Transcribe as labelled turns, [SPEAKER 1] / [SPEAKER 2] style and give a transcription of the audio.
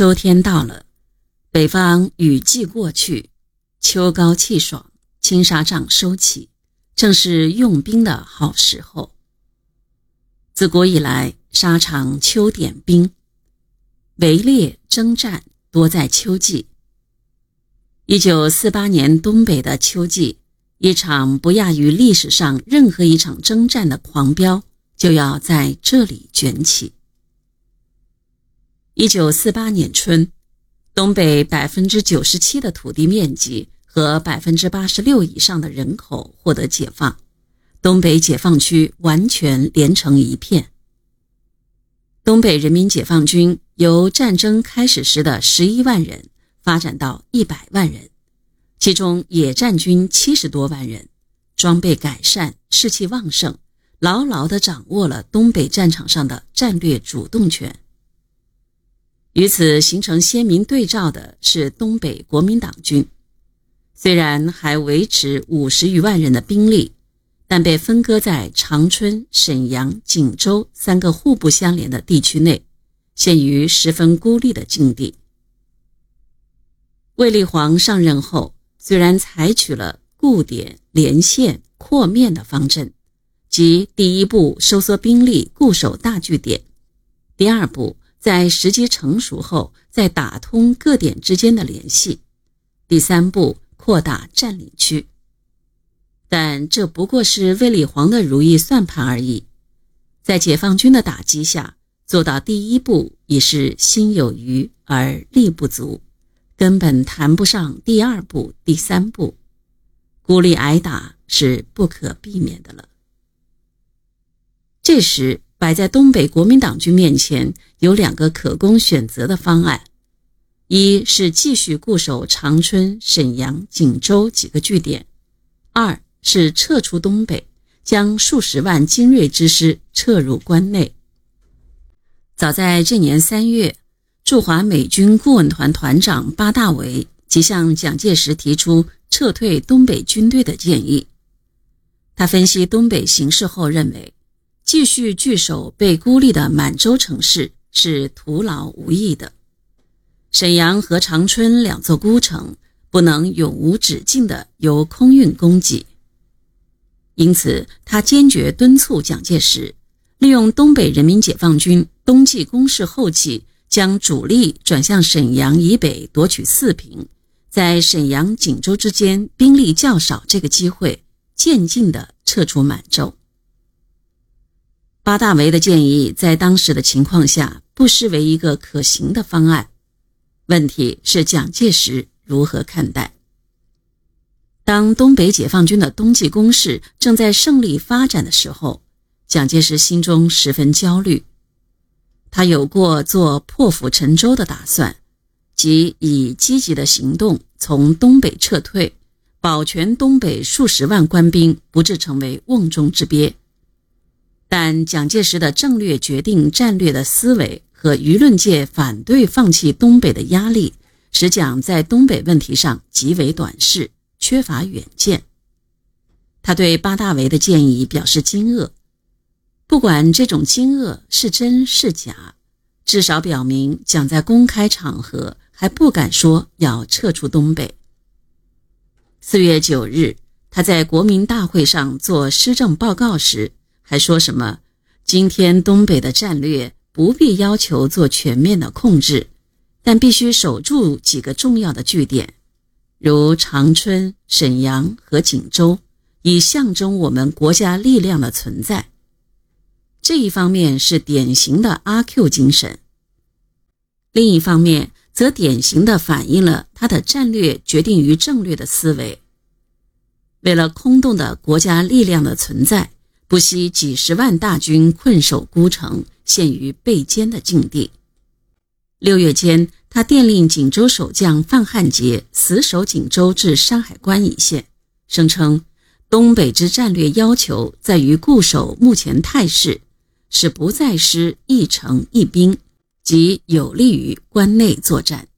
[SPEAKER 1] 秋天到了，北方雨季过去，秋高气爽，青纱帐收起，正是用兵的好时候。自古以来，沙场秋点兵，围猎征战多在秋季。一九四八年东北的秋季，一场不亚于历史上任何一场征战的狂飙就要在这里卷起。一九四八年春，东北百分之九十七的土地面积和百分之八十六以上的人口获得解放，东北解放区完全连成一片。东北人民解放军由战争开始时的十一万人发展到一百万人，其中野战军七十多万人，装备改善，士气旺盛，牢牢地掌握了东北战场上的战略主动权。与此形成鲜明对照的是东北国民党军，虽然还维持五十余万人的兵力，但被分割在长春、沈阳、锦州三个互不相连的地区内，陷于十分孤立的境地。卫立煌上任后，虽然采取了固点、连线、扩面的方针，即第一步收缩兵力，固守大据点；第二步。在时机成熟后，再打通各点之间的联系。第三步，扩大占领区。但这不过是卫立煌的如意算盘而已。在解放军的打击下，做到第一步已是心有余而力不足，根本谈不上第二步、第三步。孤立挨打是不可避免的了。这时。摆在东北国民党军面前有两个可供选择的方案：一是继续固守长春、沈阳、锦州几个据点；二是撤出东北，将数十万精锐之师撤入关内。早在这年三月，驻华美军顾问团团长巴大维即向蒋介石提出撤退东北军队的建议。他分析东北形势后认为。继续据守被孤立的满洲城市是徒劳无益的。沈阳和长春两座孤城不能永无止境地由空运供给，因此他坚决敦促蒋介石利用东北人民解放军冬季攻势后期，将主力转向沈阳以北夺取四平，在沈阳、锦州之间兵力较少这个机会，渐进地撤出满洲。巴大维的建议在当时的情况下不失为一个可行的方案，问题是蒋介石如何看待？当东北解放军的冬季攻势正在胜利发展的时候，蒋介石心中十分焦虑。他有过做破釜沉舟的打算，即以积极的行动从东北撤退，保全东北数十万官兵不致成为瓮中之鳖。但蒋介石的战略决定战略的思维和舆论界反对放弃东北的压力，使蒋在东北问题上极为短视，缺乏远见。他对巴大维的建议表示惊愕，不管这种惊愕是真是假，至少表明蒋在公开场合还不敢说要撤出东北。四月九日，他在国民大会上做施政报告时。还说什么？今天东北的战略不必要求做全面的控制，但必须守住几个重要的据点，如长春、沈阳和锦州，以象征我们国家力量的存在。这一方面是典型的阿 Q 精神，另一方面则典型的反映了他的战略决定于政略的思维。为了空洞的国家力量的存在。不惜几十万大军困守孤城，陷于被歼的境地。六月间，他电令锦州守将范汉杰死守锦州至山海关一线，声称东北之战略要求在于固守目前态势，使不再失一城一兵，即有利于关内作战。